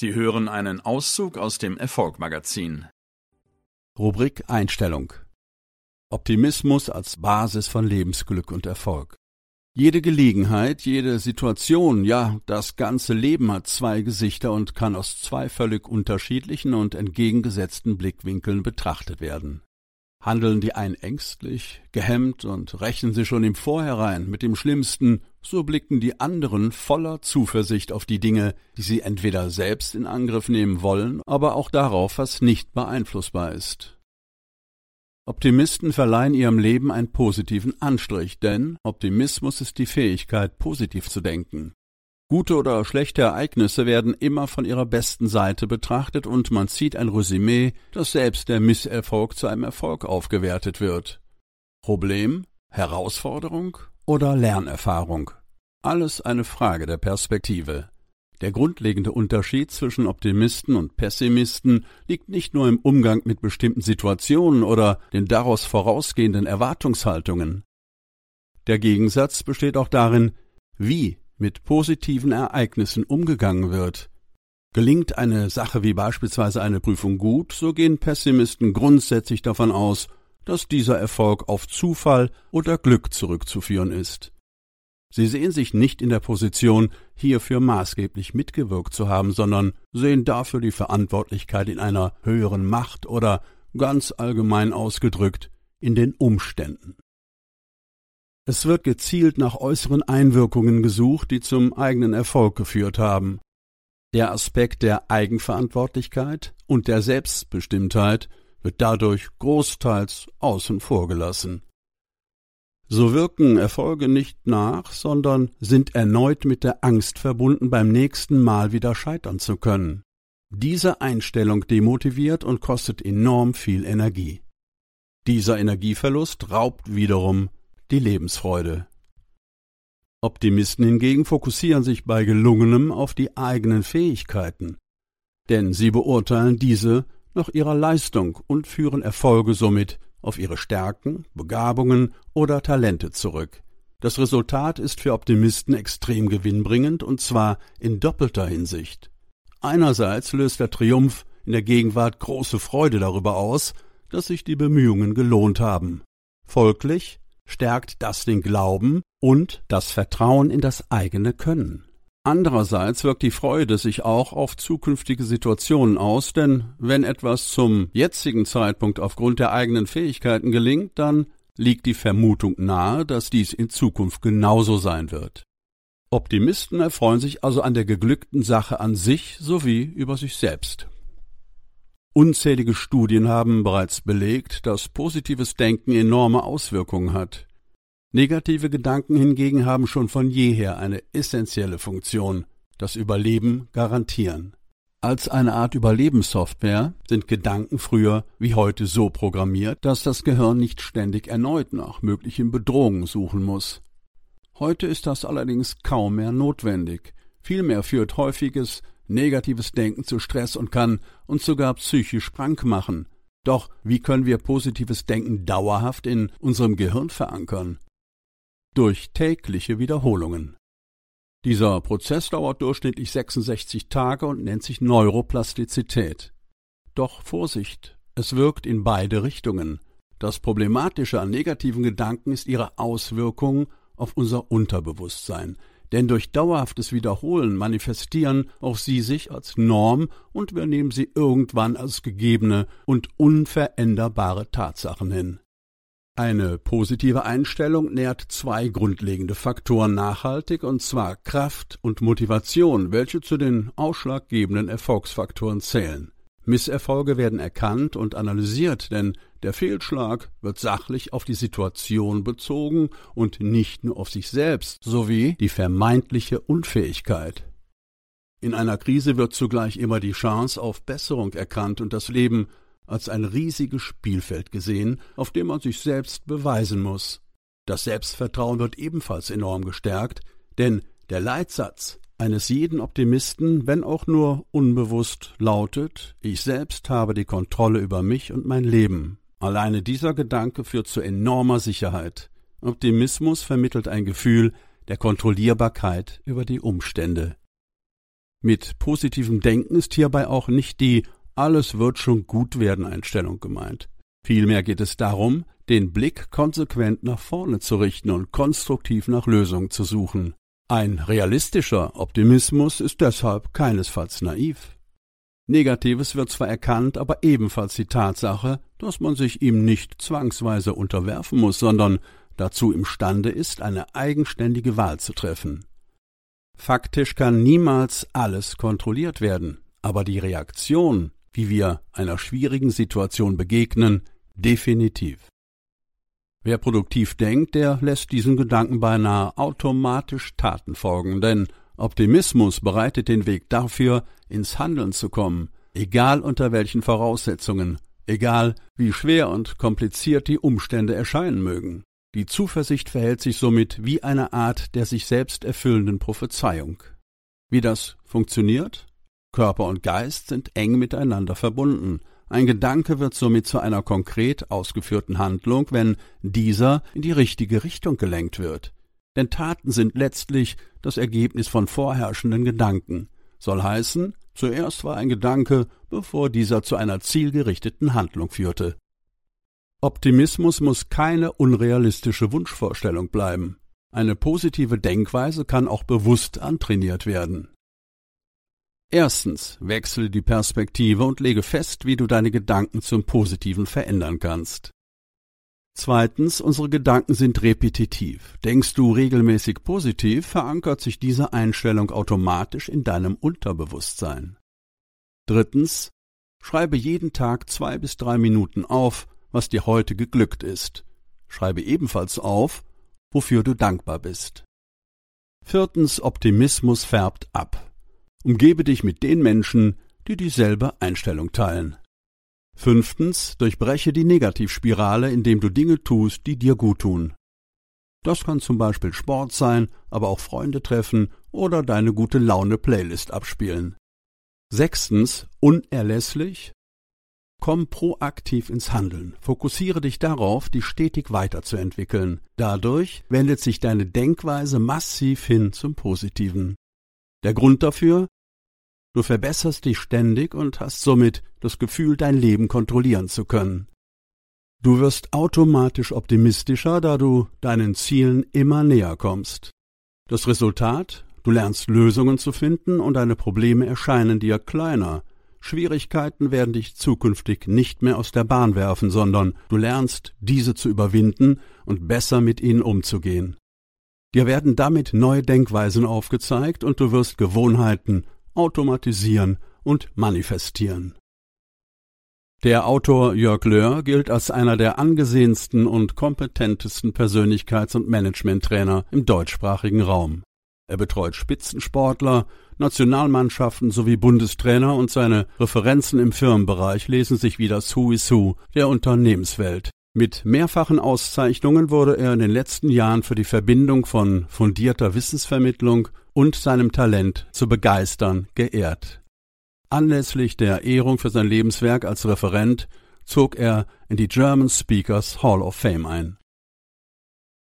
Sie hören einen Auszug aus dem Erfolgmagazin. Rubrik Einstellung Optimismus als Basis von Lebensglück und Erfolg. Jede Gelegenheit, jede Situation, ja, das ganze Leben hat zwei Gesichter und kann aus zwei völlig unterschiedlichen und entgegengesetzten Blickwinkeln betrachtet werden. Handeln die einen ängstlich, gehemmt und rechnen sie schon im Vorhinein mit dem Schlimmsten, so blicken die anderen voller Zuversicht auf die Dinge, die sie entweder selbst in Angriff nehmen wollen, aber auch darauf, was nicht beeinflussbar ist. Optimisten verleihen ihrem Leben einen positiven Anstrich, denn Optimismus ist die Fähigkeit, positiv zu denken. Gute oder schlechte Ereignisse werden immer von ihrer besten Seite betrachtet und man zieht ein Resümee, dass selbst der Misserfolg zu einem Erfolg aufgewertet wird. Problem, Herausforderung oder Lernerfahrung? Alles eine Frage der Perspektive. Der grundlegende Unterschied zwischen Optimisten und Pessimisten liegt nicht nur im Umgang mit bestimmten Situationen oder den daraus vorausgehenden Erwartungshaltungen. Der Gegensatz besteht auch darin, wie mit positiven Ereignissen umgegangen wird. Gelingt eine Sache wie beispielsweise eine Prüfung gut, so gehen Pessimisten grundsätzlich davon aus, dass dieser Erfolg auf Zufall oder Glück zurückzuführen ist. Sie sehen sich nicht in der Position, hierfür maßgeblich mitgewirkt zu haben, sondern sehen dafür die Verantwortlichkeit in einer höheren Macht oder ganz allgemein ausgedrückt in den Umständen. Es wird gezielt nach äußeren Einwirkungen gesucht, die zum eigenen Erfolg geführt haben. Der Aspekt der Eigenverantwortlichkeit und der Selbstbestimmtheit wird dadurch großteils außen vor gelassen. So wirken Erfolge nicht nach, sondern sind erneut mit der Angst verbunden, beim nächsten Mal wieder scheitern zu können. Diese Einstellung demotiviert und kostet enorm viel Energie. Dieser Energieverlust raubt wiederum die Lebensfreude. Optimisten hingegen fokussieren sich bei gelungenem auf die eigenen Fähigkeiten, denn sie beurteilen diese nach ihrer Leistung und führen Erfolge somit auf ihre Stärken, Begabungen oder Talente zurück. Das Resultat ist für Optimisten extrem gewinnbringend und zwar in doppelter Hinsicht. Einerseits löst der Triumph in der Gegenwart große Freude darüber aus, dass sich die Bemühungen gelohnt haben. Folglich stärkt das den Glauben und das Vertrauen in das eigene Können. Andererseits wirkt die Freude sich auch auf zukünftige Situationen aus, denn wenn etwas zum jetzigen Zeitpunkt aufgrund der eigenen Fähigkeiten gelingt, dann liegt die Vermutung nahe, dass dies in Zukunft genauso sein wird. Optimisten erfreuen sich also an der geglückten Sache an sich sowie über sich selbst. Unzählige Studien haben bereits belegt, dass positives Denken enorme Auswirkungen hat. Negative Gedanken hingegen haben schon von jeher eine essentielle Funktion, das Überleben garantieren. Als eine Art Überlebenssoftware sind Gedanken früher wie heute so programmiert, dass das Gehirn nicht ständig erneut nach möglichen Bedrohungen suchen muss. Heute ist das allerdings kaum mehr notwendig. Vielmehr führt häufiges negatives Denken zu Stress und kann uns sogar psychisch krank machen. Doch wie können wir positives Denken dauerhaft in unserem Gehirn verankern? Durch tägliche Wiederholungen. Dieser Prozess dauert durchschnittlich 66 Tage und nennt sich Neuroplastizität. Doch Vorsicht, es wirkt in beide Richtungen. Das Problematische an negativen Gedanken ist ihre Auswirkung auf unser Unterbewusstsein, denn durch dauerhaftes Wiederholen manifestieren auch sie sich als Norm und wir nehmen sie irgendwann als gegebene und unveränderbare Tatsachen hin. Eine positive Einstellung nährt zwei grundlegende Faktoren nachhaltig, und zwar Kraft und Motivation, welche zu den ausschlaggebenden Erfolgsfaktoren zählen. Misserfolge werden erkannt und analysiert, denn der Fehlschlag wird sachlich auf die Situation bezogen und nicht nur auf sich selbst sowie die vermeintliche Unfähigkeit. In einer Krise wird zugleich immer die Chance auf Besserung erkannt und das Leben als ein riesiges Spielfeld gesehen, auf dem man sich selbst beweisen muss. Das Selbstvertrauen wird ebenfalls enorm gestärkt, denn der Leitsatz eines jeden Optimisten, wenn auch nur unbewusst, lautet Ich selbst habe die Kontrolle über mich und mein Leben. Alleine dieser Gedanke führt zu enormer Sicherheit. Optimismus vermittelt ein Gefühl der Kontrollierbarkeit über die Umstände. Mit positivem Denken ist hierbei auch nicht die alles wird schon gut werden Einstellung gemeint. Vielmehr geht es darum, den Blick konsequent nach vorne zu richten und konstruktiv nach Lösungen zu suchen. Ein realistischer Optimismus ist deshalb keinesfalls naiv. Negatives wird zwar erkannt, aber ebenfalls die Tatsache, dass man sich ihm nicht zwangsweise unterwerfen muss, sondern dazu imstande ist, eine eigenständige Wahl zu treffen. Faktisch kann niemals alles kontrolliert werden, aber die Reaktion, wie wir einer schwierigen Situation begegnen, definitiv. Wer produktiv denkt, der lässt diesen Gedanken beinahe automatisch Taten folgen, denn Optimismus bereitet den Weg dafür, ins Handeln zu kommen, egal unter welchen Voraussetzungen, egal wie schwer und kompliziert die Umstände erscheinen mögen. Die Zuversicht verhält sich somit wie eine Art der sich selbst erfüllenden Prophezeiung. Wie das funktioniert? Körper und Geist sind eng miteinander verbunden. Ein Gedanke wird somit zu einer konkret ausgeführten Handlung, wenn dieser in die richtige Richtung gelenkt wird. Denn Taten sind letztlich das Ergebnis von vorherrschenden Gedanken. Soll heißen, zuerst war ein Gedanke, bevor dieser zu einer zielgerichteten Handlung führte. Optimismus muss keine unrealistische Wunschvorstellung bleiben. Eine positive Denkweise kann auch bewusst antrainiert werden. Erstens, wechsle die Perspektive und lege fest, wie du deine Gedanken zum Positiven verändern kannst. Zweitens, unsere Gedanken sind repetitiv. Denkst du regelmäßig positiv, verankert sich diese Einstellung automatisch in deinem Unterbewusstsein. Drittens, schreibe jeden Tag zwei bis drei Minuten auf, was dir heute geglückt ist. Schreibe ebenfalls auf, wofür du dankbar bist. Viertens, Optimismus färbt ab. Umgebe dich mit den Menschen, die dieselbe Einstellung teilen. Fünftens, durchbreche die Negativspirale, indem du Dinge tust, die dir guttun. Das kann zum Beispiel Sport sein, aber auch Freunde treffen oder deine gute Laune Playlist abspielen. Sechstens, unerlässlich. Komm proaktiv ins Handeln. Fokussiere dich darauf, dich stetig weiterzuentwickeln. Dadurch wendet sich deine Denkweise massiv hin zum Positiven. Der Grund dafür? Du verbesserst dich ständig und hast somit das Gefühl, dein Leben kontrollieren zu können. Du wirst automatisch optimistischer, da du deinen Zielen immer näher kommst. Das Resultat? Du lernst Lösungen zu finden und deine Probleme erscheinen dir kleiner. Schwierigkeiten werden dich zukünftig nicht mehr aus der Bahn werfen, sondern du lernst, diese zu überwinden und besser mit ihnen umzugehen. Dir werden damit neue Denkweisen aufgezeigt und du wirst Gewohnheiten automatisieren und manifestieren. Der Autor Jörg Löhr gilt als einer der angesehensten und kompetentesten Persönlichkeits- und Managementtrainer im deutschsprachigen Raum. Er betreut Spitzensportler, Nationalmannschaften sowie Bundestrainer und seine Referenzen im Firmenbereich lesen sich wie das Who is Who der Unternehmenswelt. Mit mehrfachen Auszeichnungen wurde er in den letzten Jahren für die Verbindung von fundierter Wissensvermittlung und seinem Talent zu begeistern geehrt. Anlässlich der Ehrung für sein Lebenswerk als Referent zog er in die German Speakers Hall of Fame ein